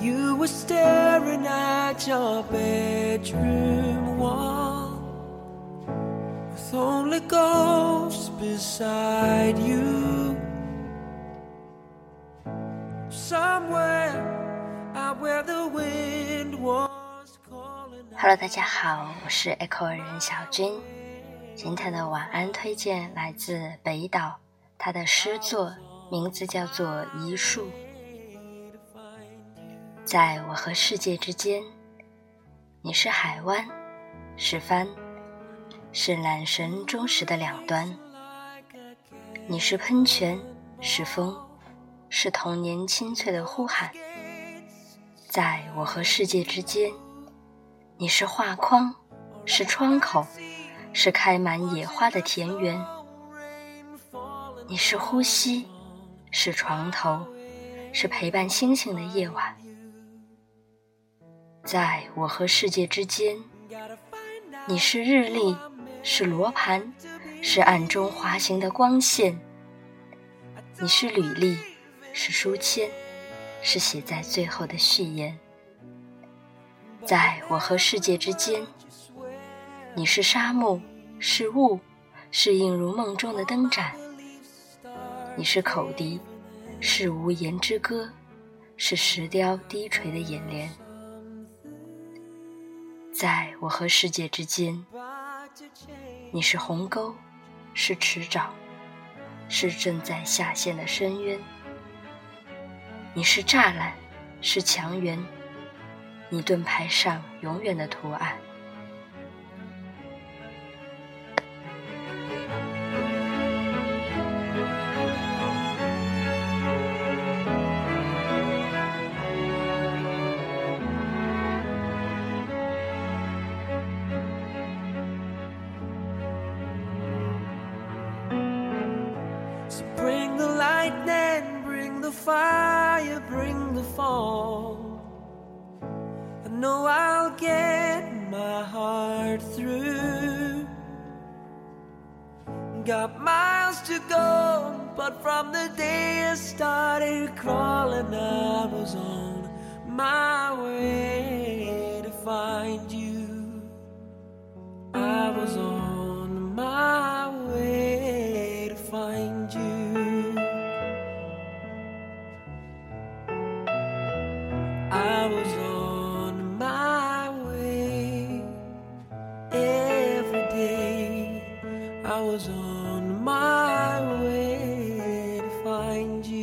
you were staring at your bedroom wall with only ghosts beside you. Somewhere out where the wind was calling. Hello，大家好，我是 Echo 人小军。今天的晚安推荐来自北岛，他的诗作名字叫做《一树》。在我和世界之间，你是海湾，是帆，是缆绳忠实的两端；你是喷泉，是风，是童年清脆的呼喊。在我和世界之间，你是画框，是窗口，是开满野花的田园；你是呼吸，是床头，是陪伴星星的夜晚。在我和世界之间，你是日历，是罗盘，是暗中滑行的光线；你是履历，是书签，是写在最后的序言。在我和世界之间，你是沙漠，是雾，是映入梦中的灯盏；你是口笛，是无言之歌，是石雕低垂的眼帘。在我和世界之间，你是鸿沟，是池沼，是正在下陷的深渊；你是栅栏，是墙垣，你盾牌上永远的图案。Fire, bring the fall. I know I'll get my heart through. Got miles to go, but from the day I started crawling, I was on my way to find you. I was on my way every day. I was on my way to find you.